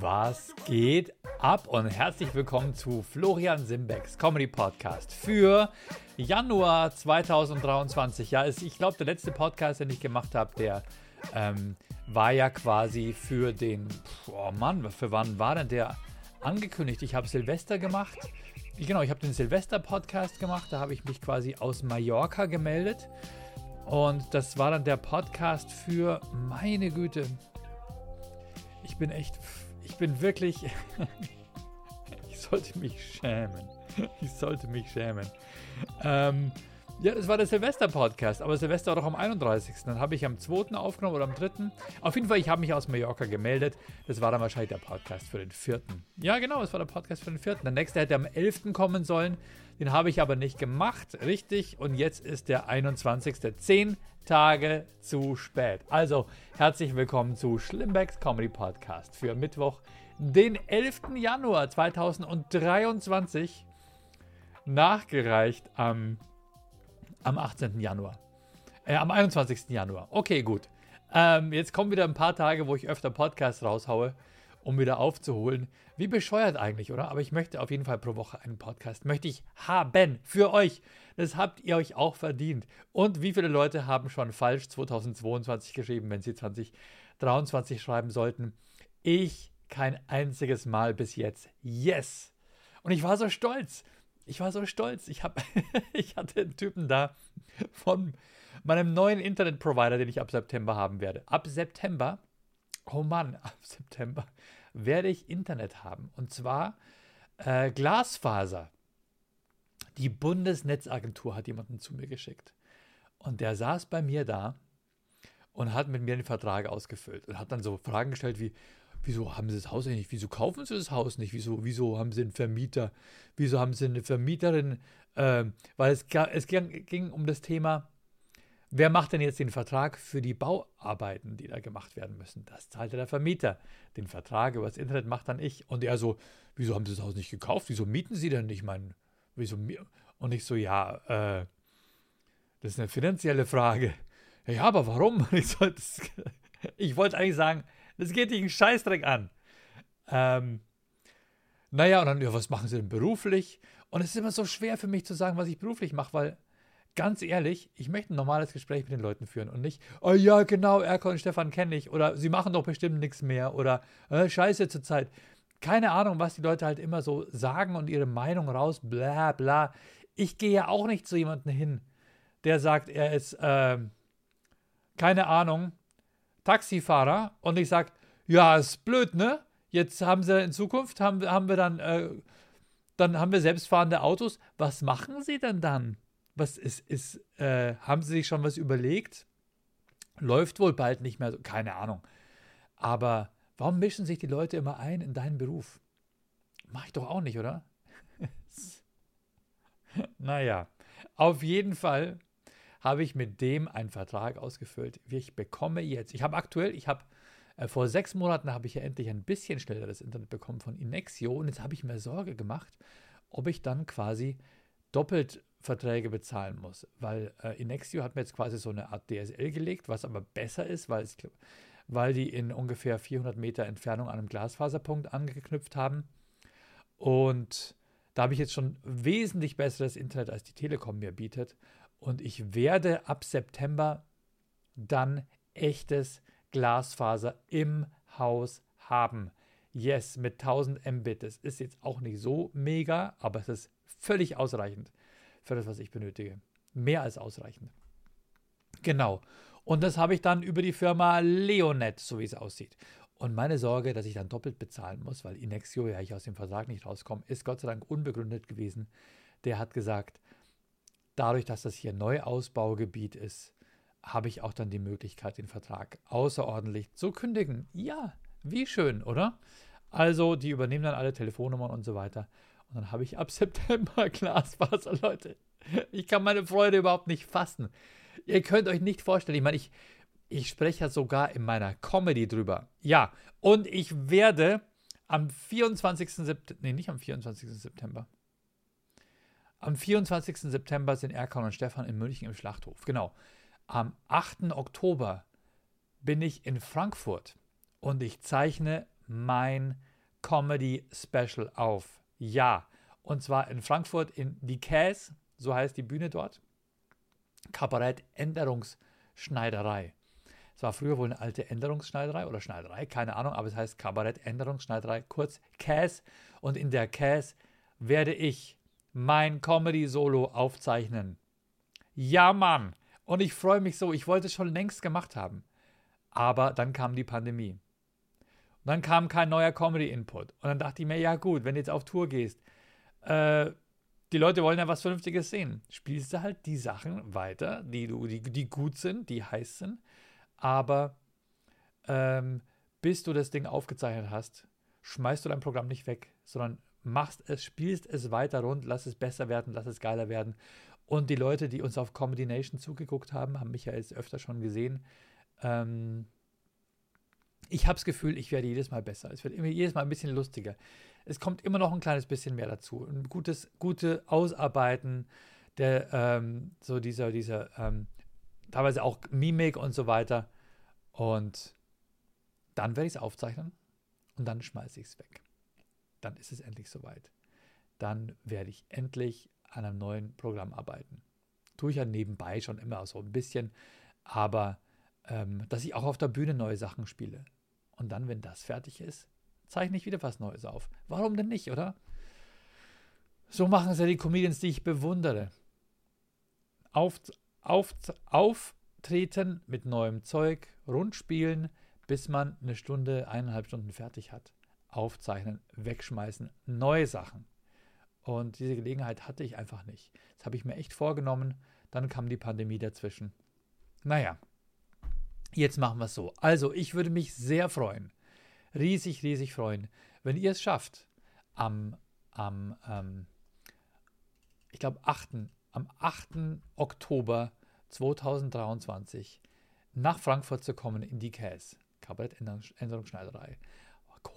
Was geht ab und herzlich willkommen zu Florian Simbecks Comedy Podcast für Januar 2023. Ja, ich glaube, der letzte Podcast, den ich gemacht habe, der ähm, war ja quasi für den, oh Mann, für wann war denn der angekündigt? Ich habe Silvester gemacht. Genau, ich habe den Silvester-Podcast gemacht. Da habe ich mich quasi aus Mallorca gemeldet. Und das war dann der Podcast für, meine Güte, ich bin echt ich bin wirklich. ich sollte mich schämen. Ich sollte mich schämen. Ähm, ja, das war der Silvester-Podcast, aber Silvester war doch am 31. Dann habe ich am 2. aufgenommen oder am 3. Auf jeden Fall, ich habe mich aus Mallorca gemeldet. Das war dann wahrscheinlich der Podcast für den 4. Ja, genau, das war der Podcast für den 4. Der nächste hätte am 11. kommen sollen. Den habe ich aber nicht gemacht. Richtig. Und jetzt ist der 21. Zehn Tage zu spät. Also, herzlich willkommen zu Schlimmbecks Comedy Podcast für Mittwoch, den 11. Januar 2023. Nachgereicht am, am 18. Januar. Äh, am 21. Januar. Okay, gut. Ähm, jetzt kommen wieder ein paar Tage, wo ich öfter Podcasts raushaue um wieder aufzuholen. Wie bescheuert eigentlich, oder? Aber ich möchte auf jeden Fall pro Woche einen Podcast. Möchte ich haben für euch. Das habt ihr euch auch verdient. Und wie viele Leute haben schon falsch 2022 geschrieben, wenn sie 2023 schreiben sollten? Ich kein einziges Mal bis jetzt. Yes! Und ich war so stolz. Ich war so stolz. Ich, hab, ich hatte einen Typen da von meinem neuen Internetprovider, den ich ab September haben werde. Ab September oh Mann, ab September werde ich Internet haben. Und zwar äh, Glasfaser. Die Bundesnetzagentur hat jemanden zu mir geschickt. Und der saß bei mir da und hat mit mir den Vertrag ausgefüllt und hat dann so Fragen gestellt wie, wieso haben Sie das Haus nicht? Wieso kaufen Sie das Haus nicht? Wieso, wieso haben Sie einen Vermieter? Wieso haben Sie eine Vermieterin? Äh, weil es, es ging, ging um das Thema, Wer macht denn jetzt den Vertrag für die Bauarbeiten, die da gemacht werden müssen? Das zahlt ja der Vermieter. Den Vertrag über das Internet macht dann ich. Und er so, wieso haben Sie das Haus nicht gekauft? Wieso mieten Sie denn nicht? Mein, wieso? Und ich so, ja, äh, das ist eine finanzielle Frage. Ja, aber warum? Ich, ich wollte eigentlich sagen, das geht dich einen Scheißdreck an. Ähm, naja, und dann, ja, was machen Sie denn beruflich? Und es ist immer so schwer für mich zu sagen, was ich beruflich mache, weil ganz ehrlich, ich möchte ein normales Gespräch mit den Leuten führen und nicht, oh ja, genau, Erko und Stefan kenne ich oder sie machen doch bestimmt nichts mehr oder äh, scheiße zur Zeit. Keine Ahnung, was die Leute halt immer so sagen und ihre Meinung raus, bla bla. Ich gehe ja auch nicht zu jemandem hin, der sagt, er ist, äh, keine Ahnung, Taxifahrer und ich sage, ja, ist blöd, ne? Jetzt haben sie in Zukunft, haben, haben wir dann, äh, dann haben wir selbstfahrende Autos. Was machen sie denn dann? Was ist, ist äh, haben Sie sich schon was überlegt? Läuft wohl bald nicht mehr keine Ahnung. Aber warum mischen sich die Leute immer ein in deinen Beruf? Mach ich doch auch nicht, oder? naja, auf jeden Fall habe ich mit dem einen Vertrag ausgefüllt. Ich bekomme jetzt, ich habe aktuell, ich habe äh, vor sechs Monaten habe ich ja endlich ein bisschen schneller das Internet bekommen von Inexio und jetzt habe ich mir Sorge gemacht, ob ich dann quasi doppelt Verträge bezahlen muss, weil äh, Inexio hat mir jetzt quasi so eine Art DSL gelegt, was aber besser ist, weil, es, weil die in ungefähr 400 Meter Entfernung an einem Glasfaserpunkt angeknüpft haben. Und da habe ich jetzt schon wesentlich besseres Internet, als die Telekom mir bietet. Und ich werde ab September dann echtes Glasfaser im Haus haben. Yes, mit 1000 Mbit. Das ist jetzt auch nicht so mega, aber es ist völlig ausreichend für das, was ich benötige. Mehr als ausreichend. Genau. Und das habe ich dann über die Firma Leonet, so wie es aussieht. Und meine Sorge, dass ich dann doppelt bezahlen muss, weil Inexio ja ich aus dem Vertrag nicht rauskomme, ist Gott sei Dank unbegründet gewesen. Der hat gesagt, dadurch, dass das hier Neuausbaugebiet ist, habe ich auch dann die Möglichkeit, den Vertrag außerordentlich zu kündigen. Ja, wie schön, oder? Also, die übernehmen dann alle Telefonnummern und so weiter. Und dann habe ich ab September Glasfaser, Leute. Ich kann meine Freude überhaupt nicht fassen. Ihr könnt euch nicht vorstellen, ich meine, ich, ich spreche ja sogar in meiner Comedy drüber. Ja, und ich werde am 24. September, nee, nicht am 24. September. Am 24. September sind Erkan und Stefan in München im Schlachthof. Genau. Am 8. Oktober bin ich in Frankfurt und ich zeichne mein Comedy Special auf. Ja. Und zwar in Frankfurt in die Käs, so heißt die Bühne dort. Kabarett Änderungsschneiderei. Es war früher wohl eine alte Änderungsschneiderei oder Schneiderei, keine Ahnung, aber es heißt Kabarett Änderungsschneiderei, kurz Käs. Und in der Käs werde ich mein Comedy-Solo aufzeichnen. Ja, Mann! Und ich freue mich so, ich wollte es schon längst gemacht haben. Aber dann kam die Pandemie. Und dann kam kein neuer Comedy-Input. Und dann dachte ich mir, ja gut, wenn du jetzt auf Tour gehst, äh, die Leute wollen ja was Vernünftiges sehen. Spielst du halt die Sachen weiter, die, die, die gut sind, die heiß sind. Aber ähm, bis du das Ding aufgezeichnet hast, schmeißt du dein Programm nicht weg, sondern machst es, spielst es weiter rund, lass es besser werden, lass es geiler werden. Und die Leute, die uns auf Comedy Nation zugeguckt haben, haben mich ja jetzt öfter schon gesehen. Ähm, ich habe das Gefühl, ich werde jedes Mal besser. Es wird immer jedes Mal ein bisschen lustiger es kommt immer noch ein kleines bisschen mehr dazu. Ein gutes, gute Ausarbeiten der, ähm, so dieser, dieser, ähm, teilweise auch Mimik und so weiter. Und dann werde ich es aufzeichnen und dann schmeiße ich es weg. Dann ist es endlich soweit. Dann werde ich endlich an einem neuen Programm arbeiten. Tue ich ja nebenbei schon immer so ein bisschen, aber ähm, dass ich auch auf der Bühne neue Sachen spiele. Und dann, wenn das fertig ist, zeichne ich wieder was Neues auf. Warum denn nicht, oder? So machen es ja die Comedians, die ich bewundere. Auf, auf, auftreten mit neuem Zeug, rundspielen, bis man eine Stunde, eineinhalb Stunden fertig hat. Aufzeichnen, wegschmeißen, neue Sachen. Und diese Gelegenheit hatte ich einfach nicht. Das habe ich mir echt vorgenommen. Dann kam die Pandemie dazwischen. Naja, jetzt machen wir es so. Also, ich würde mich sehr freuen, riesig, riesig freuen, wenn ihr es schafft, am, am ähm, ich glaube, 8., am 8. Oktober 2023 nach Frankfurt zu kommen in die CAS, Kabarett-Änderungsschneiderei.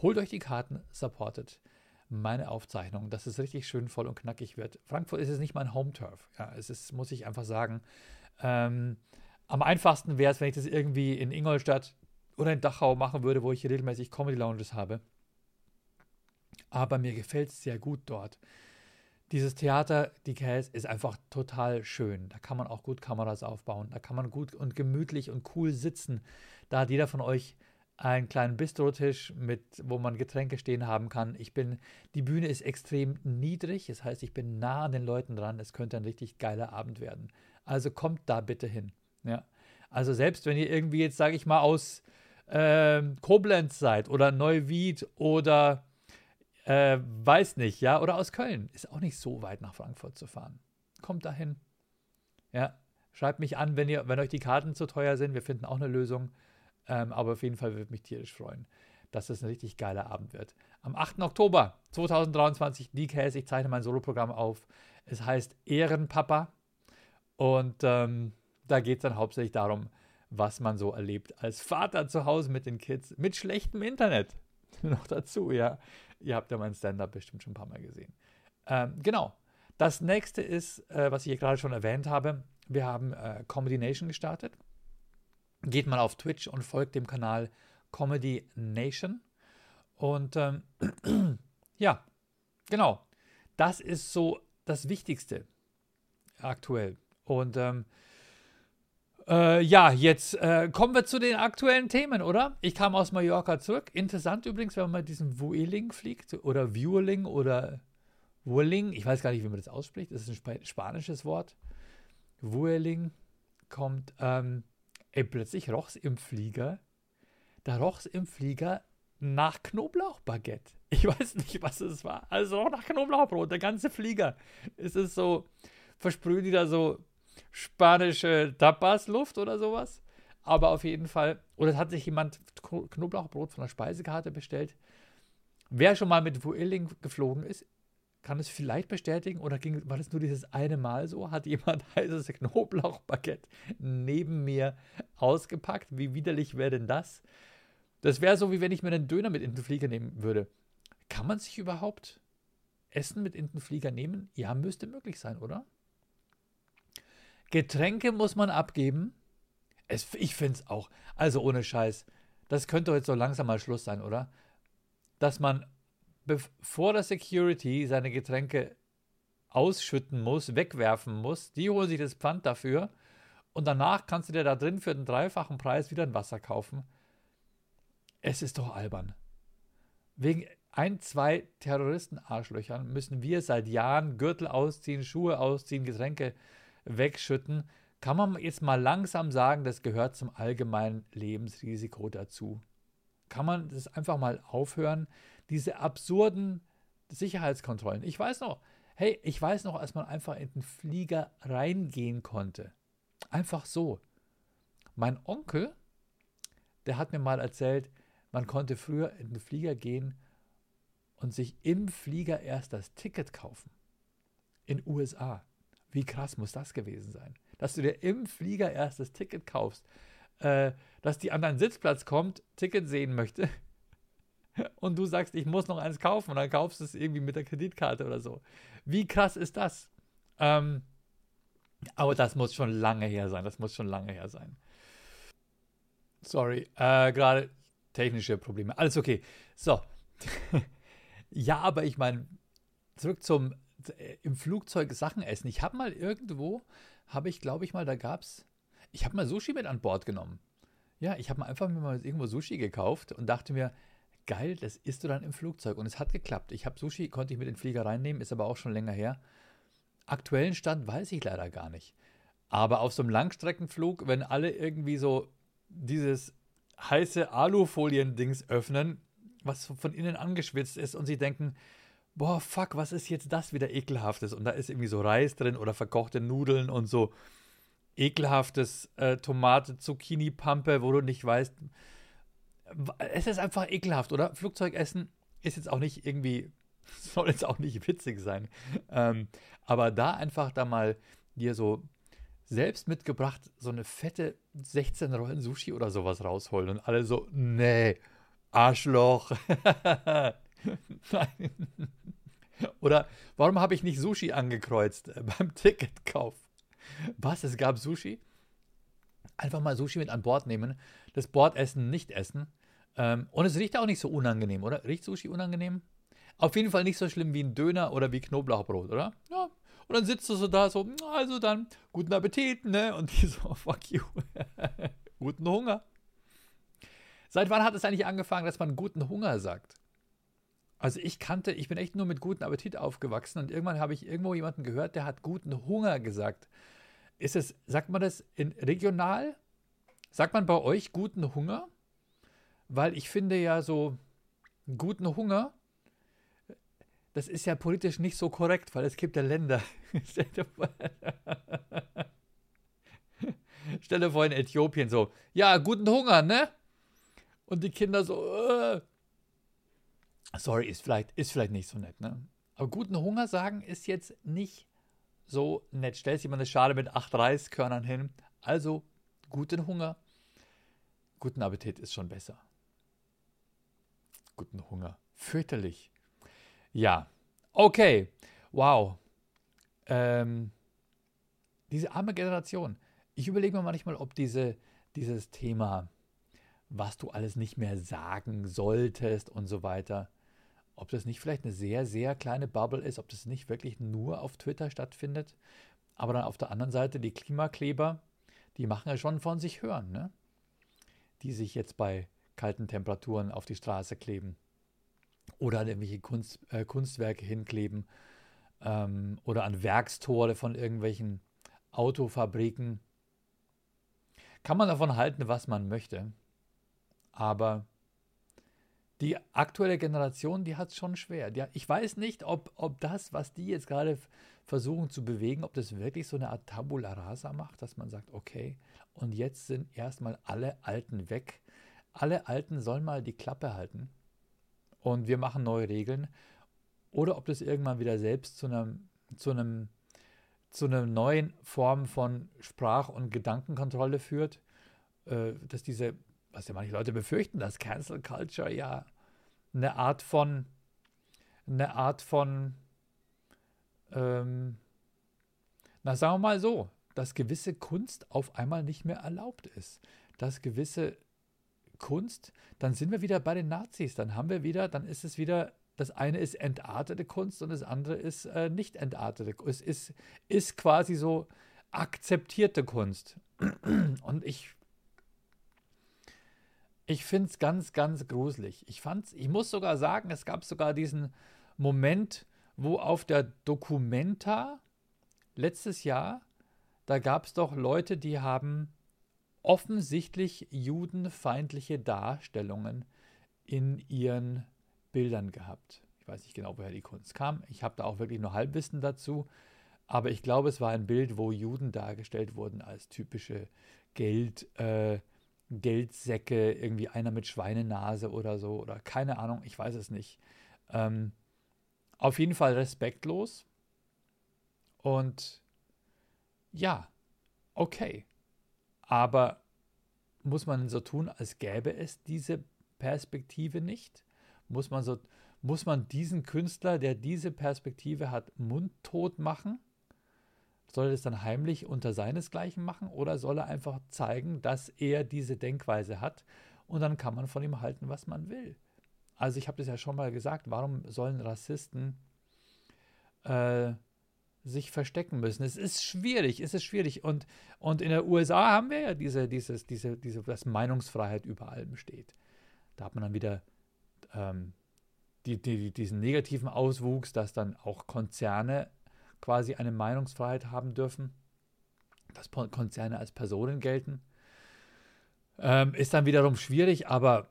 Holt euch die Karten, supportet meine Aufzeichnung, dass es richtig schön voll und knackig wird. Frankfurt ist es nicht mein Home-Turf. Ja, es ist, muss ich einfach sagen. Ähm, am einfachsten wäre es, wenn ich das irgendwie in Ingolstadt oder in Dachau machen würde, wo ich regelmäßig Comedy Lounges habe. Aber mir gefällt es sehr gut dort. Dieses Theater, die Käse, ist einfach total schön. Da kann man auch gut Kameras aufbauen. Da kann man gut und gemütlich und cool sitzen. Da hat jeder von euch einen kleinen Bistrotisch, mit, wo man Getränke stehen haben kann. Ich bin, die Bühne ist extrem niedrig, das heißt, ich bin nah an den Leuten dran. Es könnte ein richtig geiler Abend werden. Also kommt da bitte hin. Ja. Also selbst wenn ihr irgendwie jetzt, sage ich mal, aus äh, Koblenz seid oder Neuwied oder äh, weiß nicht, ja, oder aus Köln, ist auch nicht so weit nach Frankfurt zu fahren. Kommt dahin. Ja, schreibt mich an, wenn ihr, wenn euch die Karten zu teuer sind. Wir finden auch eine Lösung. Ähm, aber auf jeden Fall würde mich tierisch freuen, dass es ein richtig geiler Abend wird. Am 8. Oktober 2023, die Käse, ich zeichne mein Soloprogramm auf. Es heißt Ehrenpapa. Und ähm, da geht es dann hauptsächlich darum, was man so erlebt als Vater zu Hause mit den Kids, mit schlechtem Internet. Noch dazu, ja. Ihr habt ja mein Stand-up bestimmt schon ein paar Mal gesehen. Ähm, genau. Das nächste ist, äh, was ich hier gerade schon erwähnt habe, wir haben äh, Comedy Nation gestartet. Geht mal auf Twitch und folgt dem Kanal Comedy Nation. Und ähm, ja, genau. Das ist so das Wichtigste aktuell. Und ähm, äh, ja, jetzt äh, kommen wir zu den aktuellen Themen, oder? Ich kam aus Mallorca zurück. Interessant übrigens, wenn man mit diesem Vueling fliegt oder Vueling oder Vueling. Ich weiß gar nicht, wie man das ausspricht. Das ist ein Sp spanisches Wort. Vueling kommt. Ähm, ey, plötzlich roch es im Flieger. Da roch es im Flieger nach Knoblauchbaguette. Ich weiß nicht, was es war. Also auch nach Knoblauchbrot, der ganze Flieger. Es ist so, versprühen die da so spanische Tapas-Luft oder sowas. Aber auf jeden Fall, oder hat sich jemand Knoblauchbrot von der Speisekarte bestellt. Wer schon mal mit Vueling geflogen ist, kann es vielleicht bestätigen oder ging, war das nur dieses eine Mal so? Hat jemand heißes Knoblauchbaguette neben mir ausgepackt? Wie widerlich wäre denn das? Das wäre so, wie wenn ich mir einen Döner mit in den Flieger nehmen würde. Kann man sich überhaupt Essen mit in den Flieger nehmen? Ja, müsste möglich sein, oder? Getränke muss man abgeben. Es, ich finde es auch. Also ohne Scheiß. Das könnte heute so langsam mal Schluss sein, oder? Dass man bevor der Security seine Getränke ausschütten muss, wegwerfen muss. Die holen sich das Pfand dafür und danach kannst du dir da drin für den dreifachen Preis wieder ein Wasser kaufen. Es ist doch albern. Wegen ein, zwei Terroristen-Arschlöchern müssen wir seit Jahren Gürtel ausziehen, Schuhe ausziehen, Getränke wegschütten. Kann man jetzt mal langsam sagen, das gehört zum allgemeinen Lebensrisiko dazu? Kann man das einfach mal aufhören? Diese absurden Sicherheitskontrollen. Ich weiß noch, hey, ich weiß noch, als man einfach in den Flieger reingehen konnte. Einfach so. Mein Onkel, der hat mir mal erzählt, man konnte früher in den Flieger gehen und sich im Flieger erst das Ticket kaufen. In USA. Wie krass muss das gewesen sein? Dass du dir im Flieger erst das Ticket kaufst, äh, dass die an deinen Sitzplatz kommt, Ticket sehen möchte und du sagst, ich muss noch eins kaufen und dann kaufst du es irgendwie mit der Kreditkarte oder so. Wie krass ist das? Ähm, aber das muss schon lange her sein. Das muss schon lange her sein. Sorry, äh, gerade technische Probleme. Alles okay. So. ja, aber ich meine, zurück zum äh, im Flugzeug Sachen essen. Ich habe mal irgendwo, habe ich, glaube ich mal, da gab es, ich habe mal Sushi mit an Bord genommen. Ja, ich habe mal einfach mir mal irgendwo Sushi gekauft und dachte mir, geil, das isst du dann im Flugzeug. Und es hat geklappt. Ich habe Sushi, konnte ich mit in den Flieger reinnehmen, ist aber auch schon länger her. Aktuellen Stand weiß ich leider gar nicht. Aber auf so einem Langstreckenflug, wenn alle irgendwie so dieses heiße Alufolien-Dings öffnen, was von innen angeschwitzt ist und sie denken, boah, fuck, was ist jetzt das wieder ekelhaftes? Und da ist irgendwie so Reis drin oder verkochte Nudeln und so ekelhaftes äh, Tomate, Zucchini, Pampe, wo du nicht weißt. Es ist einfach ekelhaft, oder? Flugzeugessen ist jetzt auch nicht irgendwie soll jetzt auch nicht witzig sein. Ähm, aber da einfach da mal dir so selbst mitgebracht so eine fette 16 Rollen Sushi oder sowas rausholen und alle so, nee, Arschloch. Nein. Oder warum habe ich nicht Sushi angekreuzt äh, beim Ticketkauf? Was? Es gab Sushi? Einfach mal Sushi mit an Bord nehmen, das Bordessen nicht essen. Ähm, und es riecht auch nicht so unangenehm, oder? Riecht Sushi unangenehm? Auf jeden Fall nicht so schlimm wie ein Döner oder wie Knoblauchbrot, oder? Ja. Und dann sitzt du so da, so, also dann, guten Appetit, ne? Und die so, fuck you. guten Hunger. Seit wann hat es eigentlich angefangen, dass man guten Hunger sagt? Also ich kannte, ich bin echt nur mit guten Appetit aufgewachsen und irgendwann habe ich irgendwo jemanden gehört, der hat guten Hunger gesagt. Ist es, sagt man das in regional? Sagt man bei euch guten Hunger? Weil ich finde ja so guten Hunger das ist ja politisch nicht so korrekt, weil es gibt ja Länder. Stell dir vor in Äthiopien so, ja, guten Hunger, ne? Und die Kinder so, äh. sorry, ist vielleicht, ist vielleicht nicht so nett, ne? Aber guten Hunger sagen ist jetzt nicht so nett. Stellst jemand eine Schale mit acht Reiskörnern hin. Also, guten Hunger. Guten Appetit ist schon besser. Guten Hunger. Fürchterlich. Ja, okay. Wow. Ähm, diese arme Generation. Ich überlege mir manchmal, ob diese, dieses Thema, was du alles nicht mehr sagen solltest und so weiter, ob das nicht vielleicht eine sehr, sehr kleine Bubble ist, ob das nicht wirklich nur auf Twitter stattfindet. Aber dann auf der anderen Seite die Klimakleber, die machen ja schon von sich hören, ne? die sich jetzt bei kalten Temperaturen auf die Straße kleben oder an irgendwelche Kunst, äh, Kunstwerke hinkleben ähm, oder an Werkstore von irgendwelchen Autofabriken. Kann man davon halten, was man möchte. Aber die aktuelle Generation, die hat es schon schwer. Die, ich weiß nicht, ob, ob das, was die jetzt gerade versuchen zu bewegen, ob das wirklich so eine Art Tabula rasa macht, dass man sagt, okay, und jetzt sind erstmal alle Alten weg. Alle Alten sollen mal die Klappe halten und wir machen neue Regeln. Oder ob das irgendwann wieder selbst zu einem, zu einem, zu einer neuen Form von Sprach- und Gedankenkontrolle führt, äh, dass diese, was ja manche Leute befürchten, dass Cancel Culture ja eine Art von, eine Art von, ähm, na sagen wir mal so, dass gewisse Kunst auf einmal nicht mehr erlaubt ist, dass gewisse Kunst, dann sind wir wieder bei den Nazis. Dann haben wir wieder, dann ist es wieder das eine ist entartete Kunst und das andere ist äh, nicht entartete. Es ist, ist quasi so akzeptierte Kunst. Und ich, ich finde es ganz, ganz gruselig. Ich, fand's, ich muss sogar sagen, es gab sogar diesen Moment, wo auf der Documenta letztes Jahr, da gab es doch Leute, die haben offensichtlich judenfeindliche Darstellungen in ihren Bildern gehabt. Ich weiß nicht genau, woher die Kunst kam. Ich habe da auch wirklich nur Halbwissen dazu. Aber ich glaube, es war ein Bild, wo Juden dargestellt wurden als typische Geld, äh, Geldsäcke, irgendwie einer mit Schweinenase oder so, oder keine Ahnung, ich weiß es nicht. Ähm, auf jeden Fall respektlos. Und ja, okay. Aber muss man so tun, als gäbe es diese Perspektive nicht? Muss man, so, muss man diesen Künstler, der diese Perspektive hat, mundtot machen? Soll er das dann heimlich unter seinesgleichen machen oder soll er einfach zeigen, dass er diese Denkweise hat und dann kann man von ihm halten, was man will? Also ich habe das ja schon mal gesagt, warum sollen Rassisten äh, sich verstecken müssen? Es ist schwierig, es ist schwierig. Und, und in den USA haben wir ja diese, dieses, diese, diese, dass Meinungsfreiheit über allem steht. Da hat man dann wieder ähm, die, die, diesen negativen Auswuchs, dass dann auch Konzerne quasi eine Meinungsfreiheit haben dürfen, dass Konzerne als Personen gelten. Ähm, ist dann wiederum schwierig, aber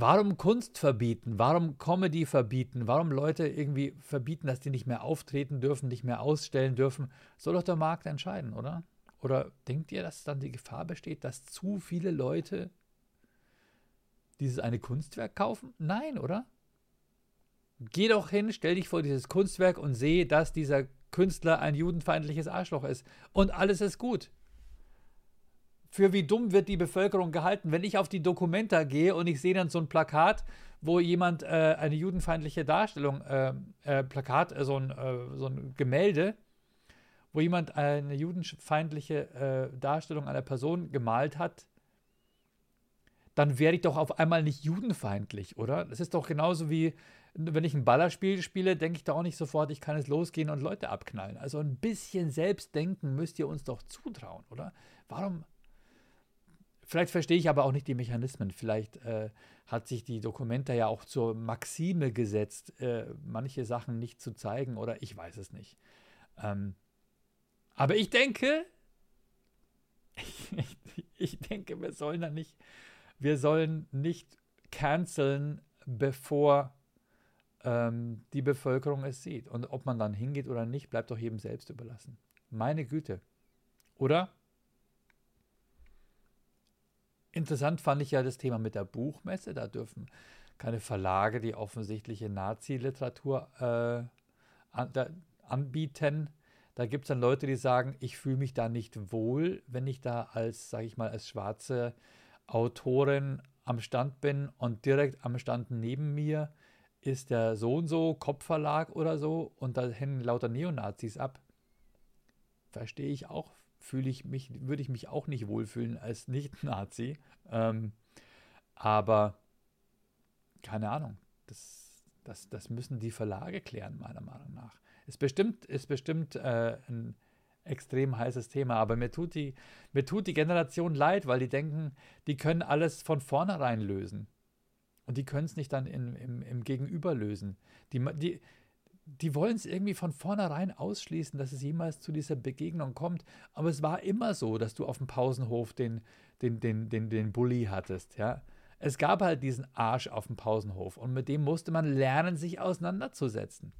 warum Kunst verbieten? Warum Comedy verbieten? Warum Leute irgendwie verbieten, dass die nicht mehr auftreten dürfen, nicht mehr ausstellen dürfen? Soll doch der Markt entscheiden, oder? Oder denkt ihr, dass dann die Gefahr besteht, dass zu viele Leute dieses eine Kunstwerk kaufen? Nein, oder? Geh doch hin, stell dich vor dieses Kunstwerk und sehe, dass dieser Künstler ein judenfeindliches Arschloch ist. Und alles ist gut. Für wie dumm wird die Bevölkerung gehalten, wenn ich auf die Dokumenta gehe und ich sehe dann so ein Plakat, wo jemand äh, eine judenfeindliche Darstellung, äh, äh, Plakat, äh, so, ein, äh, so ein Gemälde, wo jemand eine judenfeindliche äh, Darstellung einer Person gemalt hat, dann werde ich doch auf einmal nicht judenfeindlich, oder? Das ist doch genauso wie, wenn ich ein Ballerspiel spiele, denke ich da auch nicht sofort, ich kann es losgehen und Leute abknallen. Also ein bisschen Selbstdenken müsst ihr uns doch zutrauen, oder? Warum? Vielleicht verstehe ich aber auch nicht die Mechanismen. Vielleicht äh, hat sich die Dokumenta ja auch zur Maxime gesetzt, äh, manche Sachen nicht zu zeigen oder ich weiß es nicht. Ähm, aber ich denke, ich, denke, wir sollen da nicht wir sollen nicht canceln, bevor ähm, die Bevölkerung es sieht. Und ob man dann hingeht oder nicht, bleibt doch jedem selbst überlassen. Meine Güte. Oder? Interessant fand ich ja das Thema mit der Buchmesse. Da dürfen keine Verlage die offensichtliche Nazi-Literatur äh, an, da, anbieten. Da gibt es dann Leute, die sagen, ich fühle mich da nicht wohl, wenn ich da als, sage ich mal, als schwarze Autorin am Stand bin und direkt am Stand neben mir ist der so und so Kopfverlag oder so und da hängen lauter Neonazis ab. Verstehe ich auch, fühle ich mich, würde ich mich auch nicht wohlfühlen als Nicht-Nazi. Ähm, aber keine Ahnung, das, das, das müssen die Verlage klären, meiner Meinung nach. Ist bestimmt, ist bestimmt äh, ein extrem heißes Thema. Aber mir tut, die, mir tut die Generation leid, weil die denken, die können alles von vornherein lösen. Und die können es nicht dann in, im, im Gegenüber lösen. Die, die, die wollen es irgendwie von vornherein ausschließen, dass es jemals zu dieser Begegnung kommt. Aber es war immer so, dass du auf dem Pausenhof den, den, den, den, den Bully hattest. Ja? Es gab halt diesen Arsch auf dem Pausenhof und mit dem musste man lernen, sich auseinanderzusetzen.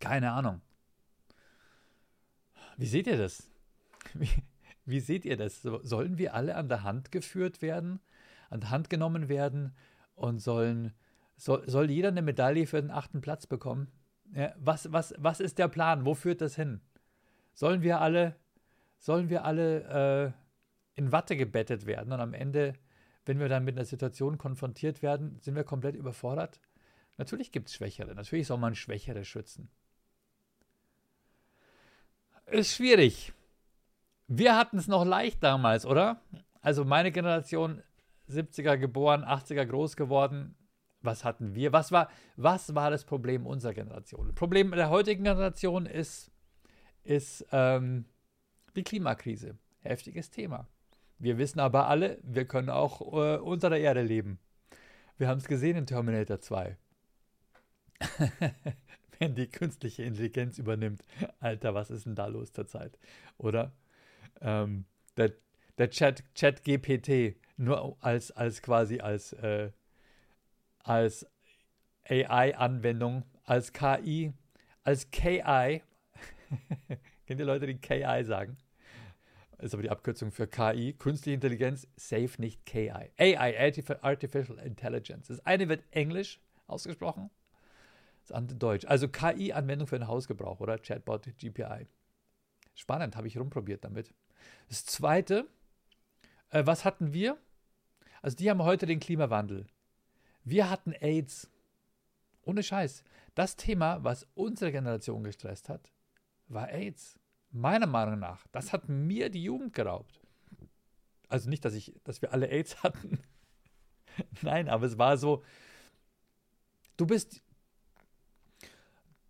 Keine Ahnung. Wie seht ihr das? Wie, wie seht ihr das? Sollen wir alle an der Hand geführt werden, an der Hand genommen werden und sollen, soll, soll jeder eine Medaille für den achten Platz bekommen? Ja, was, was, was ist der Plan? Wo führt das hin? Sollen wir alle, sollen wir alle äh, in Watte gebettet werden und am Ende, wenn wir dann mit einer Situation konfrontiert werden, sind wir komplett überfordert? Natürlich gibt es Schwächere, natürlich soll man Schwächere schützen. Ist schwierig. Wir hatten es noch leicht damals, oder? Also meine Generation 70er geboren, 80er groß geworden. Was hatten wir? Was war, was war das Problem unserer Generation? Das Problem der heutigen Generation ist, ist ähm, die Klimakrise. Heftiges Thema. Wir wissen aber alle, wir können auch äh, unter der Erde leben. Wir haben es gesehen in Terminator 2. Wenn die künstliche Intelligenz übernimmt. Alter, was ist denn da los zur Zeit? Oder? Ähm, der, der Chat, Chat GPT nur als, als quasi als, äh, als AI-Anwendung, als KI, als KI. Kennt ihr Leute, die KI sagen? ist aber die Abkürzung für KI, Künstliche Intelligenz, safe nicht KI. AI, Artificial Intelligence. Das eine wird Englisch ausgesprochen, das andere Deutsch. Also KI-Anwendung für den Hausgebrauch oder Chatbot, GPI. Spannend, habe ich rumprobiert damit. Das zweite, äh, was hatten wir? Also die haben heute den Klimawandel. Wir hatten AIDS. Ohne Scheiß. Das Thema, was unsere Generation gestresst hat, war AIDS. Meiner Meinung nach. Das hat mir die Jugend geraubt. Also nicht, dass ich, dass wir alle AIDS hatten. Nein, aber es war so. Du bist.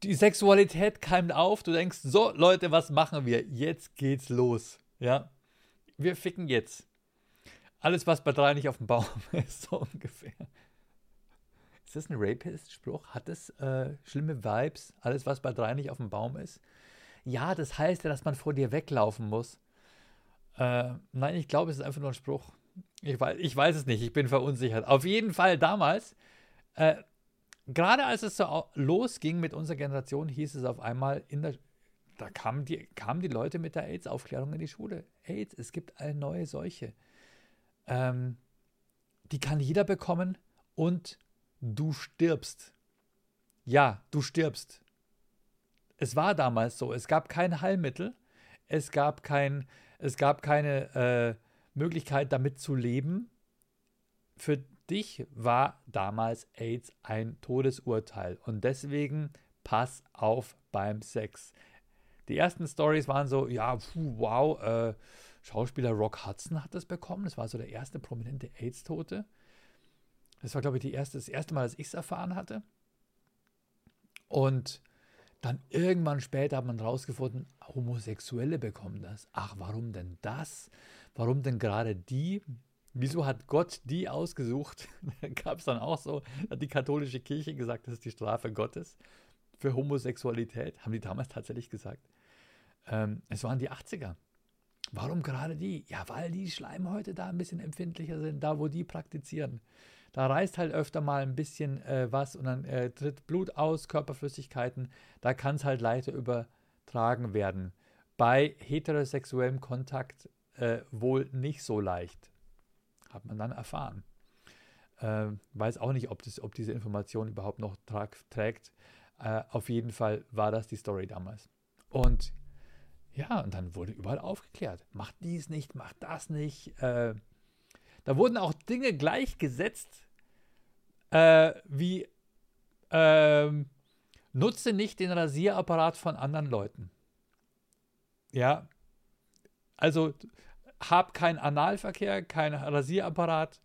Die Sexualität keimt auf. Du denkst, so Leute, was machen wir? Jetzt geht's los. Ja. Wir ficken jetzt. Alles, was bei drei nicht auf dem Baum ist, so ungefähr. Ist das ein Rapist-Spruch? Hat es äh, schlimme Vibes? Alles, was bei drei nicht auf dem Baum ist? ja, das heißt ja, dass man vor dir weglaufen muss. Äh, nein, ich glaube, es ist einfach nur ein Spruch. Ich weiß, ich weiß es nicht, ich bin verunsichert. Auf jeden Fall damals, äh, gerade als es so losging mit unserer Generation, hieß es auf einmal, in der, da kamen die, kamen die Leute mit der AIDS-Aufklärung in die Schule. AIDS, es gibt eine neue Seuche. Ähm, die kann jeder bekommen und du stirbst. Ja, du stirbst. Es war damals so, es gab kein Heilmittel, es gab, kein, es gab keine äh, Möglichkeit, damit zu leben. Für dich war damals AIDS ein Todesurteil und deswegen pass auf beim Sex. Die ersten Stories waren so, ja, puh, wow, äh, Schauspieler Rock Hudson hat das bekommen. Das war so der erste prominente AIDS-Tote. Das war, glaube ich, die erste, das erste Mal, dass ich es erfahren hatte. Und dann irgendwann später hat man herausgefunden, Homosexuelle bekommen das. Ach, warum denn das? Warum denn gerade die? Wieso hat Gott die ausgesucht? da gab es dann auch so, hat die katholische Kirche gesagt, das ist die Strafe Gottes für Homosexualität. Haben die damals tatsächlich gesagt. Ähm, es waren die 80er. Warum gerade die? Ja, weil die Schleimhäute da ein bisschen empfindlicher sind, da wo die praktizieren. Da reißt halt öfter mal ein bisschen äh, was und dann äh, tritt Blut aus, Körperflüssigkeiten. Da kann es halt leichter übertragen werden. Bei heterosexuellem Kontakt äh, wohl nicht so leicht. Hat man dann erfahren. Äh, weiß auch nicht, ob, das, ob diese Information überhaupt noch trägt. Äh, auf jeden Fall war das die Story damals. Und ja, und dann wurde überall aufgeklärt. Macht dies nicht, macht das nicht. Äh, da wurden auch Dinge gleichgesetzt, äh, wie ähm, nutze nicht den Rasierapparat von anderen Leuten. Ja, also hab keinen Analverkehr, keinen Rasierapparat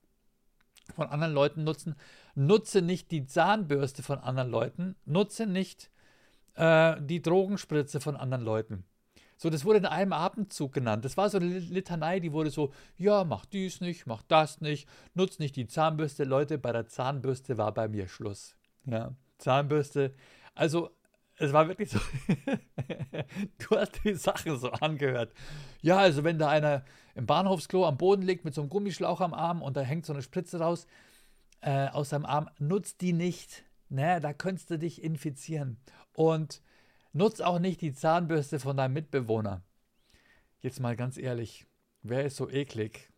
von anderen Leuten nutzen. Nutze nicht die Zahnbürste von anderen Leuten. Nutze nicht äh, die Drogenspritze von anderen Leuten. So, das wurde in einem Atemzug genannt. Das war so eine Litanei, die wurde so, ja, mach dies nicht, mach das nicht, nutz nicht die Zahnbürste. Leute, bei der Zahnbürste war bei mir Schluss. Ja, Zahnbürste. Also, es war wirklich so, du hast die Sachen so angehört. Ja, also wenn da einer im Bahnhofsklo am Boden liegt mit so einem Gummischlauch am Arm und da hängt so eine Spritze raus äh, aus seinem Arm, nutzt die nicht. Ne, da könntest du dich infizieren. Und Nutz auch nicht die Zahnbürste von deinem Mitbewohner. Jetzt mal ganz ehrlich, wer ist so eklig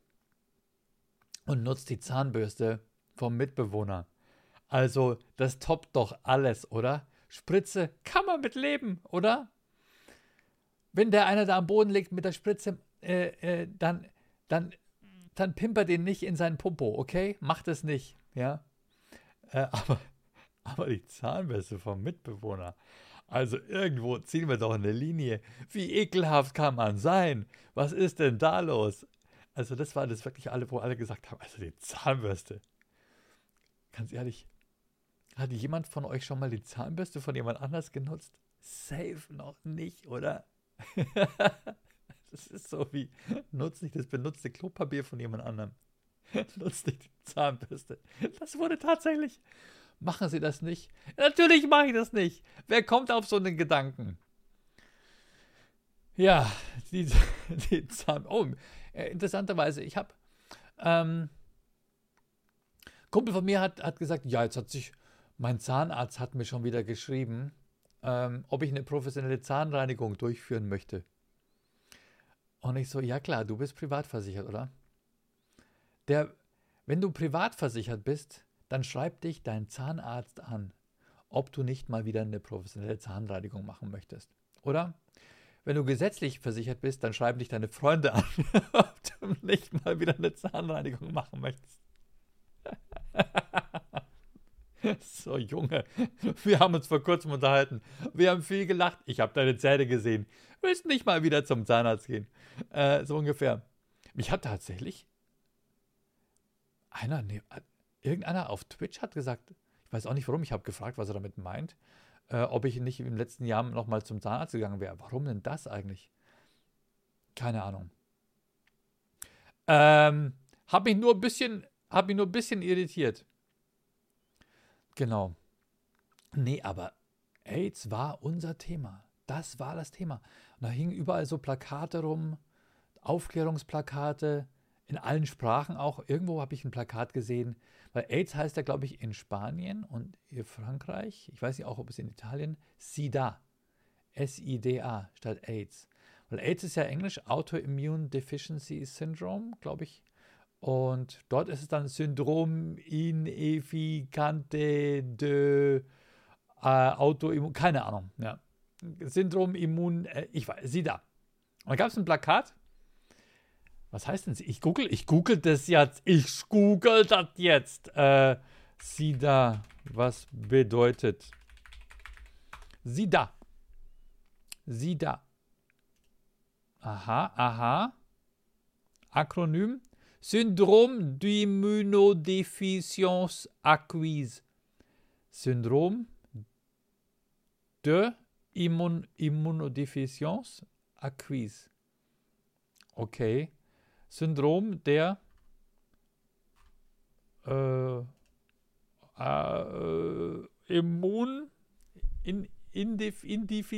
und nutzt die Zahnbürste vom Mitbewohner? Also, das toppt doch alles, oder? Spritze kann man mit leben, oder? Wenn der einer da am Boden liegt mit der Spritze, äh, äh, dann, dann, dann pimpert ihn nicht in seinen Popo, okay? Macht es nicht, ja? Äh, aber, aber die Zahnbürste vom Mitbewohner, also irgendwo ziehen wir doch eine Linie. Wie ekelhaft kann man sein? Was ist denn da los? Also das war das wirklich alle, wo alle gesagt haben, also die Zahnbürste. Ganz ehrlich, hat jemand von euch schon mal die Zahnbürste von jemand anders genutzt? Safe noch nicht, oder? das ist so wie, nutzt nicht das benutzte Klopapier von jemand anderem. nutzt nicht die Zahnbürste. Das wurde tatsächlich. Machen Sie das nicht? Natürlich mache ich das nicht. Wer kommt auf so einen Gedanken? Ja, die, die Zahn. Oh, äh, interessanterweise, ich habe. Ähm, Kumpel von mir hat, hat gesagt, ja, jetzt hat sich mein Zahnarzt hat mir schon wieder geschrieben, ähm, ob ich eine professionelle Zahnreinigung durchführen möchte. Und ich so, ja klar, du bist privat versichert, oder? Der, wenn du privat versichert bist, dann schreibt dich dein Zahnarzt an, ob du nicht mal wieder eine professionelle Zahnreinigung machen möchtest. Oder? Wenn du gesetzlich versichert bist, dann schreiben dich deine Freunde an, ob du nicht mal wieder eine Zahnreinigung machen möchtest. so, Junge, wir haben uns vor kurzem unterhalten. Wir haben viel gelacht. Ich habe deine Zähne gesehen. Willst nicht mal wieder zum Zahnarzt gehen? Äh, so ungefähr. Mich hat tatsächlich einer, nee, irgendeiner auf Twitch hat gesagt, ich weiß auch nicht warum, ich habe gefragt, was er damit meint äh, ob ich nicht im letzten Jahr nochmal zum Zahnarzt gegangen wäre. Warum denn das eigentlich? Keine Ahnung. Ähm, habe mich nur ein bisschen, habe mich nur ein bisschen irritiert. Genau. Nee, aber AIDS war unser Thema. Das war das Thema. Und da hingen überall so Plakate rum, Aufklärungsplakate, in allen Sprachen auch. Irgendwo habe ich ein Plakat gesehen, weil AIDS heißt ja, glaube ich, in Spanien und in Frankreich, ich weiß nicht auch, ob es in Italien, SIDA. S-I-D-A statt AIDS. Weil AIDS ist ja Englisch Autoimmune Deficiency Syndrome, glaube ich. Und dort ist es dann Syndrom inefficante de äh, Autoimmun, keine Ahnung, ja. Syndrom immun, äh, ich weiß, SIDA. Und da gab es ein Plakat was heißt denn sie? Ich google, ich google das jetzt. Ich google das jetzt. Äh, SIDA, was bedeutet SIDA? SIDA. Aha, aha. Akronym. Syndrome d'immunodéficience acquise. Syndrome de Immun Immunodéficience acquise. Okay. Syndrom der äh, äh, Immun in, indif, indif,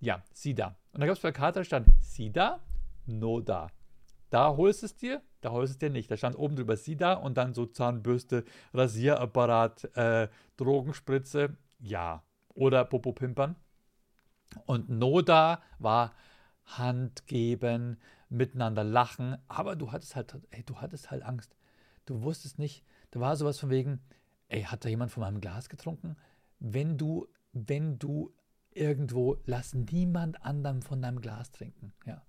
ja, SIDA. Und da gab es Plakate, da stand SIDA, no da. Da holst es dir, da holst es dir nicht. Da stand oben drüber SIDA und dann so Zahnbürste, Rasierapparat, äh, Drogenspritze, ja. Oder Popopimpern. Und Noda war Hand geben, miteinander lachen, aber du hattest halt, ey, du hattest halt Angst. Du wusstest nicht, da war sowas von wegen, ey, hat da jemand von meinem Glas getrunken? Wenn du, wenn du irgendwo, lass niemand anderem von deinem Glas trinken. Ja,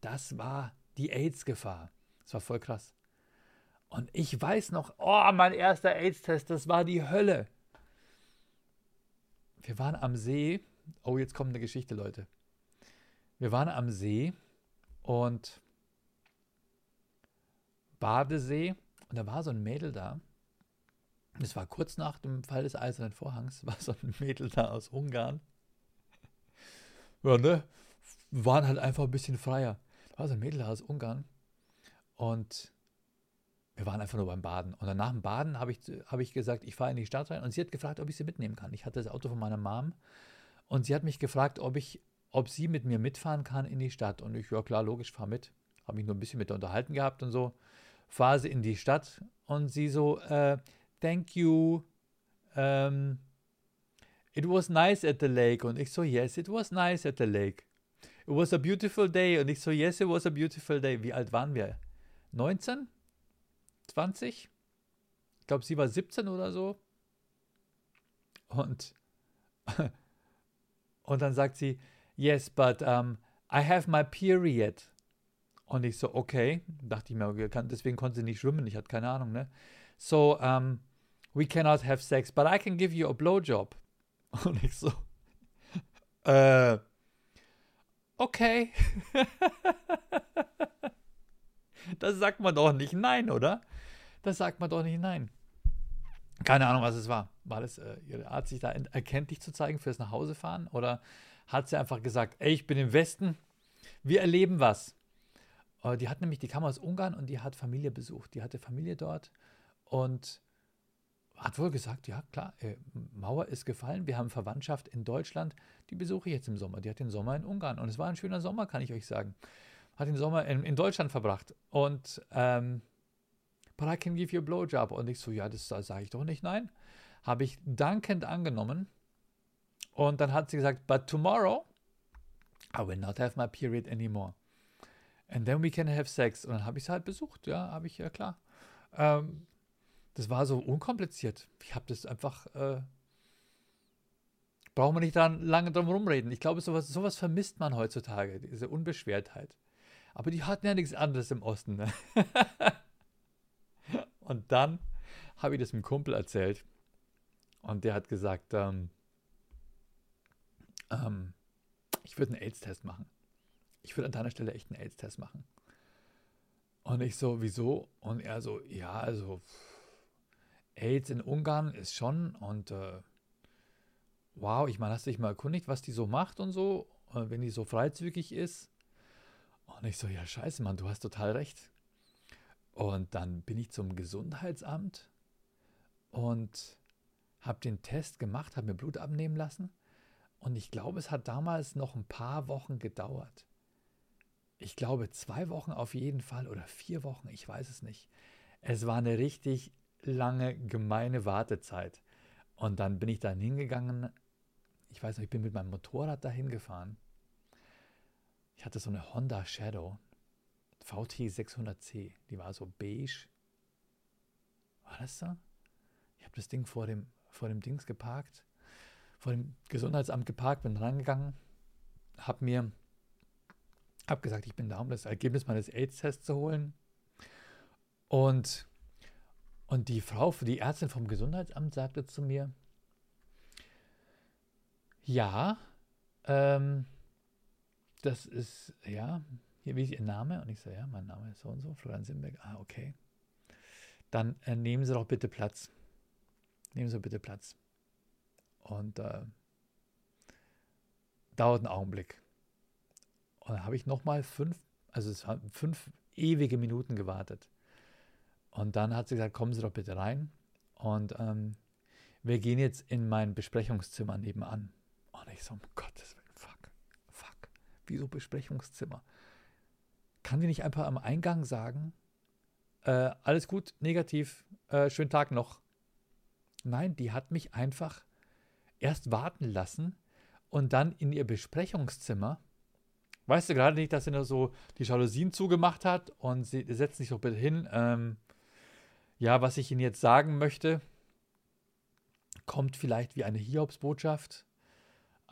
das war die AIDS-Gefahr. Das war voll krass. Und ich weiß noch, oh, mein erster AIDS-Test, das war die Hölle. Wir waren am See. Oh, jetzt kommt eine Geschichte, Leute. Wir waren am See und Badesee. Und da war so ein Mädel da. Es war kurz nach dem Fall des Eisernen Vorhangs, war so ein Mädel da aus Ungarn. Ja, ne? Waren halt einfach ein bisschen freier. Da war so ein Mädel da aus Ungarn. Und wir waren einfach nur beim Baden. Und dann nach dem Baden habe ich, hab ich gesagt, ich fahre in die Stadt rein. Und sie hat gefragt, ob ich sie mitnehmen kann. Ich hatte das Auto von meiner Mom. Und sie hat mich gefragt, ob ich ob sie mit mir mitfahren kann in die Stadt. Und ich, ja klar, logisch, fahr mit. Habe mich nur ein bisschen mit unterhalten gehabt und so. Fahre sie in die Stadt und sie so, äh, thank you. Um, it was nice at the lake. Und ich so, yes, it was nice at the lake. It was a beautiful day. Und ich so, yes, it was a beautiful day. Wie alt waren wir? 19? 20? Ich glaube, sie war 17 oder so. Und, und dann sagt sie, yes, but um, I have my period. Und ich so, okay, dachte ich mir, deswegen konnte sie nicht schwimmen, ich hatte keine Ahnung, ne? So, um, we cannot have sex, but I can give you a blowjob. Und ich so, äh, okay. Das sagt man doch nicht nein, oder? Das sagt man doch nicht nein. Keine Ahnung, was es war. War das äh, ihre Art, sich da erkenntlich zu zeigen fürs Nachhausefahren? Oder hat sie einfach gesagt, ey, ich bin im Westen, wir erleben was? Äh, die hat nämlich, die kam aus Ungarn und die hat Familie besucht. Die hatte Familie dort und hat wohl gesagt, ja klar, äh, Mauer ist gefallen, wir haben Verwandtschaft in Deutschland, die besuche ich jetzt im Sommer. Die hat den Sommer in Ungarn und es war ein schöner Sommer, kann ich euch sagen. Hat den Sommer in, in Deutschland verbracht und ähm, but I can give you a blowjob. Und ich so, ja, das sage ich doch nicht nein. Habe ich dankend angenommen und dann hat sie gesagt, but tomorrow I will not have my period anymore. And then we can have sex. Und dann habe ich sie halt besucht, ja, habe ich, ja klar. Ähm, das war so unkompliziert. Ich habe das einfach, äh, brauchen wir nicht dann lange drum rumreden. Ich glaube, sowas, sowas vermisst man heutzutage, diese Unbeschwertheit. Aber die hatten ja nichts anderes im Osten. Ne? Und dann habe ich das einem Kumpel erzählt. Und der hat gesagt, ähm, ähm, ich würde einen AIDS-Test machen. Ich würde an deiner Stelle echt einen AIDS-Test machen. Und ich so, wieso? Und er so, ja, also AIDS in Ungarn ist schon und äh, wow, ich meine, hast du dich mal erkundigt, was die so macht und so, äh, wenn die so freizügig ist? Und ich so, ja, scheiße, Mann, du hast total recht. Und dann bin ich zum Gesundheitsamt und habe den Test gemacht, habe mir Blut abnehmen lassen. Und ich glaube, es hat damals noch ein paar Wochen gedauert. Ich glaube, zwei Wochen auf jeden Fall oder vier Wochen, ich weiß es nicht. Es war eine richtig lange, gemeine Wartezeit. Und dann bin ich dann hingegangen. Ich weiß noch, ich bin mit meinem Motorrad dahin gefahren. Ich hatte so eine Honda Shadow VT 600C. Die war so beige. War das so? Ich habe das Ding vor dem, vor dem Dings geparkt, vor dem Gesundheitsamt geparkt, bin rangegangen, habe mir, habe gesagt, ich bin da, um das Ergebnis meines AIDS-Tests zu holen. Und und die Frau, die Ärztin vom Gesundheitsamt sagte zu mir, ja, ähm, das ist, ja, hier, wie ist Ihr Name? Und ich so, ja, mein Name ist so und so, Florian Simberg. Ah, okay. Dann äh, nehmen Sie doch bitte Platz. Nehmen Sie bitte Platz. Und äh, dauert einen Augenblick. Und dann habe ich nochmal fünf, also es waren fünf ewige Minuten gewartet. Und dann hat sie gesagt, kommen Sie doch bitte rein. Und ähm, wir gehen jetzt in mein Besprechungszimmer nebenan. Und ich so, um Gottes Willen, fuck, fuck, wieso Besprechungszimmer? Kann die nicht einfach am Eingang sagen, äh, alles gut, negativ, äh, schönen Tag noch? Nein, die hat mich einfach erst warten lassen und dann in ihr Besprechungszimmer. Weißt du gerade nicht, dass sie nur so die Jalousien zugemacht hat und sie setzt sich doch bitte hin. Ähm, ja, was ich Ihnen jetzt sagen möchte, kommt vielleicht wie eine Hiobsbotschaft.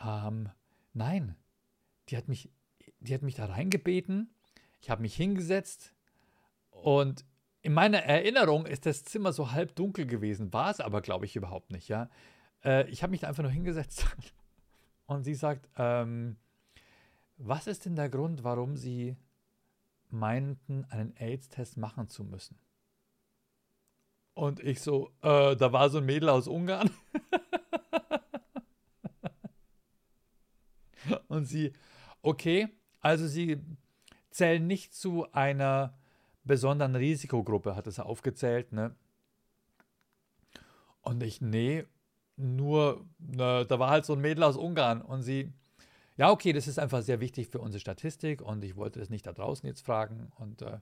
Ähm, nein, die hat mich, die hat mich da reingebeten. Ich habe mich hingesetzt und in meiner Erinnerung ist das Zimmer so halb dunkel gewesen, war es aber, glaube ich, überhaupt nicht. Ja, äh, ich habe mich da einfach nur hingesetzt und sie sagt, ähm, was ist denn der Grund, warum Sie meinten, einen AIDS-Test machen zu müssen? Und ich so, äh, da war so ein Mädel aus Ungarn. Und sie, okay, also sie zählen nicht zu einer besonderen Risikogruppe, hat es aufgezählt, ne? Und ich, nee, nur, ne, da war halt so ein Mädel aus Ungarn und sie, ja, okay, das ist einfach sehr wichtig für unsere Statistik und ich wollte das nicht da draußen jetzt fragen und äh,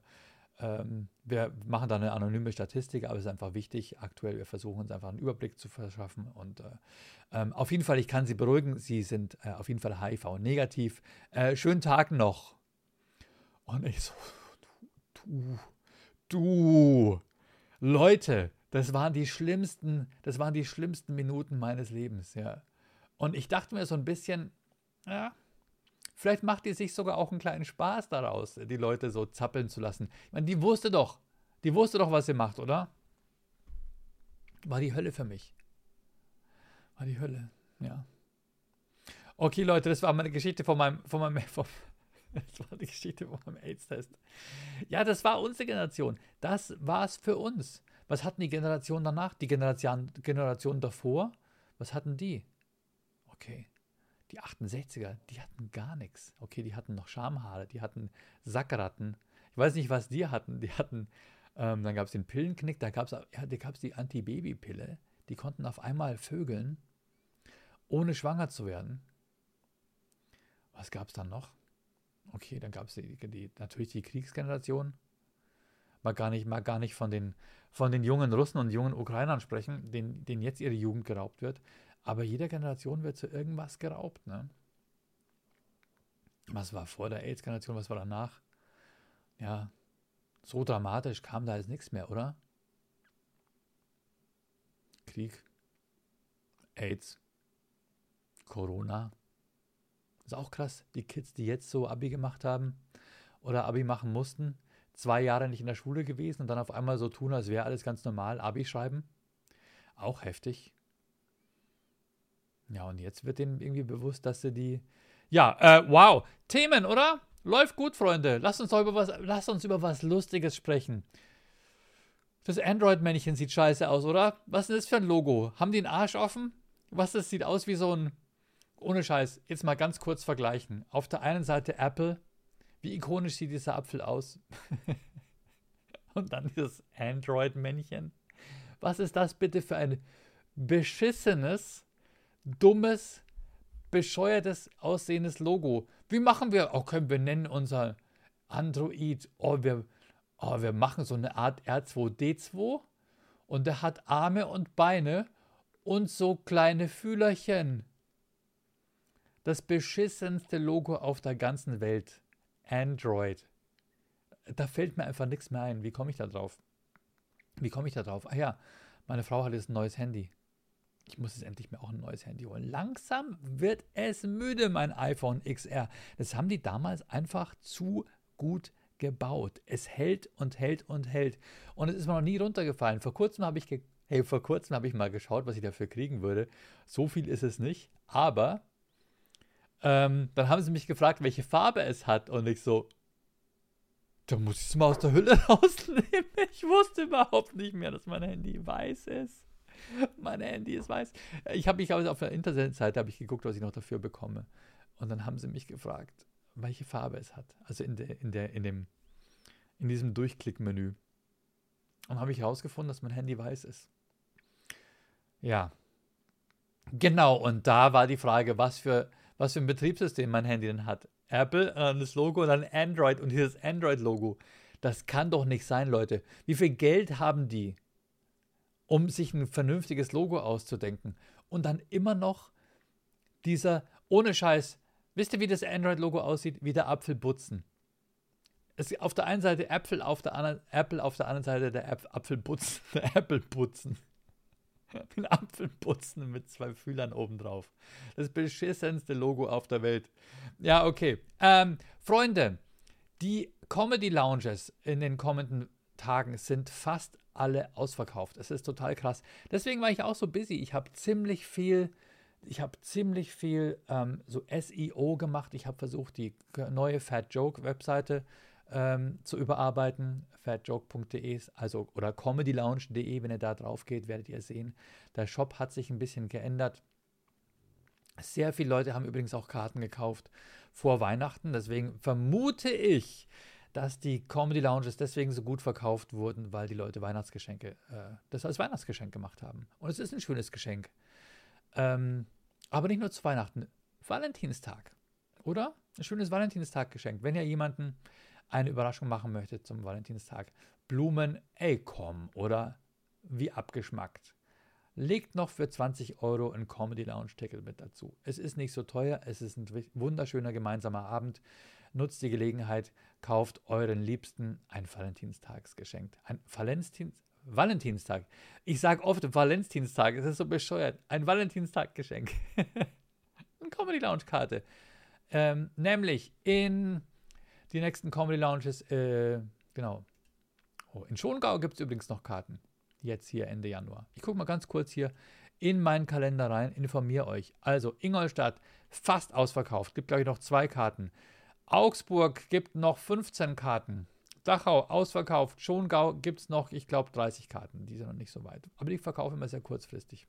ähm, wir machen da eine anonyme Statistik, aber es ist einfach wichtig. Aktuell, wir versuchen uns einfach einen Überblick zu verschaffen. Und äh, ähm, auf jeden Fall, ich kann Sie beruhigen, Sie sind äh, auf jeden Fall HIV-negativ. Äh, schönen Tag noch. Und ich so, du, du, Leute, das waren die schlimmsten, das waren die schlimmsten Minuten meines Lebens, ja. Und ich dachte mir so ein bisschen, ja, Vielleicht macht die sich sogar auch einen kleinen Spaß daraus, die Leute so zappeln zu lassen. Ich meine, die wusste doch, die wusste doch, was sie macht, oder? War die Hölle für mich. War die Hölle, ja. Okay, Leute, das war meine Geschichte von meinem, von meinem, von, Das war die Geschichte von meinem AIDS-Test. Ja, das war unsere Generation. Das war es für uns. Was hatten die Generation danach? Die Generation, Generation davor? Was hatten die? Okay. Die 68er, die hatten gar nichts. Okay, die hatten noch Schamhaare, die hatten Sackratten. Ich weiß nicht, was die hatten. Die hatten, ähm, dann gab es den Pillenknick, da gab es ja, die Antibabypille. Die konnten auf einmal vögeln, ohne schwanger zu werden. Was gab es dann noch? Okay, dann gab es die, die, natürlich die Kriegsgeneration. Mal gar nicht, mal gar nicht von den, von den jungen Russen und jungen Ukrainern sprechen, denen, denen jetzt ihre Jugend geraubt wird. Aber jeder Generation wird zu irgendwas geraubt. Ne? Was war vor der AIDS-Generation, was war danach? Ja, so dramatisch kam da jetzt nichts mehr, oder? Krieg, AIDS, Corona. Ist auch krass, die Kids, die jetzt so Abi gemacht haben oder Abi machen mussten, zwei Jahre nicht in der Schule gewesen und dann auf einmal so tun, als wäre alles ganz normal, Abi schreiben. Auch heftig. Ja, und jetzt wird denen irgendwie bewusst, dass sie die. Ja, äh, wow. Themen, oder? Läuft gut, Freunde. Lasst uns über was, lasst uns über was Lustiges sprechen. Das Android-Männchen sieht scheiße aus, oder? Was ist das für ein Logo? Haben die einen Arsch offen? Was das sieht aus wie so ein. Ohne Scheiß, jetzt mal ganz kurz vergleichen. Auf der einen Seite Apple. Wie ikonisch sieht dieser Apfel aus? Und dann dieses Android-Männchen. Was ist das bitte für ein beschissenes dummes, bescheuertes aussehendes Logo. Wie machen wir? Okay, wir nennen unser Android, oh, wir, oh, wir machen so eine Art R2D2 und der hat Arme und Beine und so kleine Fühlerchen. Das beschissenste Logo auf der ganzen Welt. Android. Da fällt mir einfach nichts mehr ein. Wie komme ich da drauf? Wie komme ich da drauf? Ah ja, meine Frau hat jetzt ein neues Handy ich muss jetzt endlich mir auch ein neues Handy holen. Langsam wird es müde, mein iPhone XR. Das haben die damals einfach zu gut gebaut. Es hält und hält und hält. Und es ist mir noch nie runtergefallen. Vor kurzem habe ich, hey, vor kurzem habe ich mal geschaut, was ich dafür kriegen würde. So viel ist es nicht. Aber ähm, dann haben sie mich gefragt, welche Farbe es hat. Und ich so, da muss ich es mal aus der Hülle rausnehmen. Ich wusste überhaupt nicht mehr, dass mein Handy weiß ist. mein Handy ist weiß. Ich habe mich auf der Internetseite ich geguckt, was ich noch dafür bekomme. Und dann haben sie mich gefragt, welche Farbe es hat. Also in, der, in, der, in, dem, in diesem Durchklickmenü. Und habe ich herausgefunden, dass mein Handy weiß ist. Ja. Genau, und da war die Frage, was für, was für ein Betriebssystem mein Handy denn hat. Apple, äh, das Logo, dann Android und dieses Android-Logo. Das kann doch nicht sein, Leute. Wie viel Geld haben die? um sich ein vernünftiges Logo auszudenken. Und dann immer noch dieser, ohne Scheiß, wisst ihr, wie das Android-Logo aussieht? Wie der Apfelbutzen. Es, auf der einen Seite Äpfel, auf der anderen, Apple, auf der anderen Seite der Äpf Apfelbutzen, der Appleputzen. Ein Apfelputzen mit zwei Fühlern obendrauf. Das beschissenste Logo auf der Welt. Ja, okay. Ähm, Freunde, die Comedy Lounges in den kommenden Tagen sind fast alle ausverkauft. Es ist total krass. Deswegen war ich auch so busy. Ich habe ziemlich viel, ich habe ziemlich viel ähm, so SEO gemacht. Ich habe versucht, die neue Fat Joke Webseite ähm, zu überarbeiten. fatjoke.de, also oder comedylounge.de, wenn ihr da drauf geht, werdet ihr sehen. Der Shop hat sich ein bisschen geändert. Sehr viele Leute haben übrigens auch Karten gekauft vor Weihnachten. Deswegen vermute ich, dass die Comedy Lounges deswegen so gut verkauft wurden, weil die Leute Weihnachtsgeschenke, äh, das als Weihnachtsgeschenk gemacht haben. Und es ist ein schönes Geschenk. Ähm, aber nicht nur zu Weihnachten, Valentinstag, oder? Ein schönes Valentinstag-Geschenk. Wenn ihr jemanden eine Überraschung machen möchtet zum Valentinstag, Blumen, ey komm, oder? Wie abgeschmackt. Legt noch für 20 Euro ein Comedy Lounge Ticket mit dazu. Es ist nicht so teuer, es ist ein wunderschöner gemeinsamer Abend. Nutzt die Gelegenheit, kauft euren Liebsten ein Valentinstagsgeschenk. Ein Valentin Valentinstag. Ich sage oft Valentinstag, es ist so bescheuert. Ein Valentinstaggeschenk. Eine Comedy Lounge Karte. Ähm, nämlich in die nächsten Comedy Lounges, äh, genau. Oh, in Schongau gibt es übrigens noch Karten. Jetzt hier Ende Januar. Ich gucke mal ganz kurz hier in meinen Kalender rein, informiere euch. Also Ingolstadt, fast ausverkauft. Gibt, glaube ich, noch zwei Karten. Augsburg gibt noch 15 Karten. Dachau ausverkauft. Schongau gibt es noch, ich glaube, 30 Karten. Die sind noch nicht so weit. Aber die verkaufen immer sehr kurzfristig.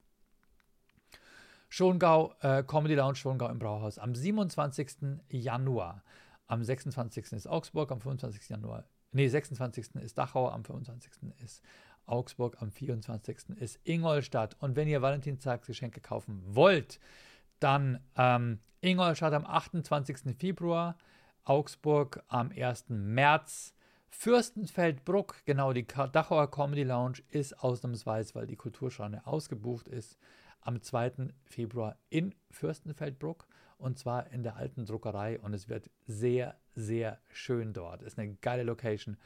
Schongau, äh, Comedy Lounge Schongau im Brauhaus am 27. Januar. Am 26. ist Augsburg, am 25. Januar. Nee, 26. ist Dachau, am 25. ist Augsburg, am 24. ist Ingolstadt. Und wenn ihr Valentinstagsgeschenke kaufen wollt, dann ähm, Ingolstadt am 28. Februar, Augsburg am 1. März, Fürstenfeldbruck, genau, die Dachauer Comedy Lounge ist ausnahmsweise, weil die Kulturschreine ausgebucht ist, am 2. Februar in Fürstenfeldbruck und zwar in der alten Druckerei und es wird sehr, sehr schön dort. Ist eine geile Location.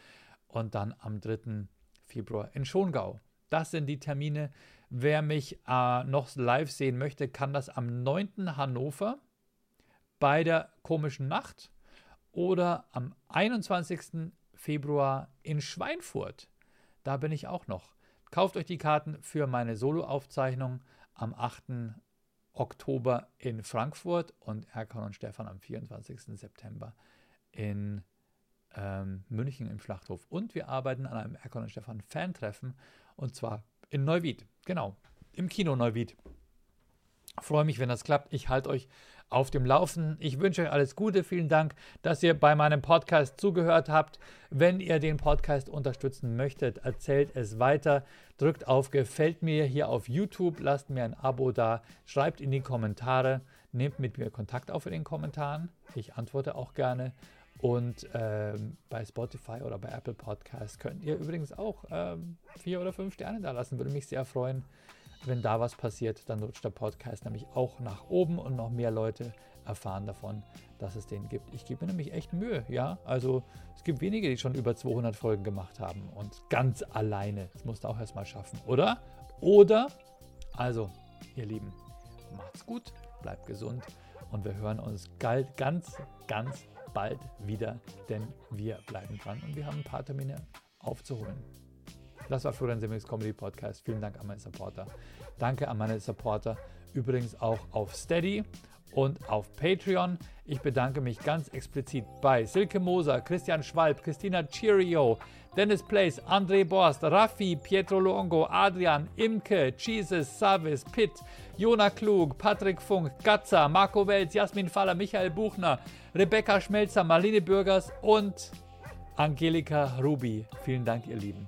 Und dann am 3. Februar in Schongau. Das sind die Termine. Wer mich äh, noch live sehen möchte, kann das am 9. Hannover bei der komischen Nacht oder am 21. Februar in Schweinfurt. Da bin ich auch noch. Kauft euch die Karten für meine Solo-Aufzeichnung am 8. Oktober in Frankfurt und Erkan und Stefan am 24. September in ähm, München im Schlachthof. Und wir arbeiten an einem Erkan und Stefan Fan-Treffen und zwar in Neuwied. Genau, im Kino Neuwied. Freue mich, wenn das klappt. Ich halte euch auf dem Laufen. Ich wünsche euch alles Gute. Vielen Dank, dass ihr bei meinem Podcast zugehört habt. Wenn ihr den Podcast unterstützen möchtet, erzählt es weiter. Drückt auf Gefällt mir hier auf YouTube. Lasst mir ein Abo da. Schreibt in die Kommentare. Nehmt mit mir Kontakt auf in den Kommentaren. Ich antworte auch gerne. Und ähm, bei Spotify oder bei Apple Podcasts könnt ihr übrigens auch ähm, vier oder fünf Sterne da lassen. Würde mich sehr freuen wenn da was passiert, dann rutscht der Podcast nämlich auch nach oben und noch mehr Leute erfahren davon, dass es den gibt. Ich gebe mir nämlich echt Mühe, ja. Also es gibt wenige, die schon über 200 Folgen gemacht haben und ganz alleine. Das musst du auch erstmal schaffen, oder? Oder, also, ihr Lieben, macht's gut, bleibt gesund und wir hören uns ganz, ganz bald wieder, denn wir bleiben dran und wir haben ein paar Termine aufzuholen. Das war Florian Simmels Comedy Podcast. Vielen Dank an meine Supporter. Danke an meine Supporter. Übrigens auch auf Steady und auf Patreon. Ich bedanke mich ganz explizit bei Silke Moser, Christian Schwalb, Christina Cheerio, Dennis Place, André Borst, Raffi, Pietro Longo, Adrian, Imke, Jesus, Savis, Pitt, Jona Klug, Patrick Funk, Gatza, Marco Welz, Jasmin Faller, Michael Buchner, Rebecca Schmelzer, Marlene Bürgers und Angelika Rubi. Vielen Dank, ihr Lieben.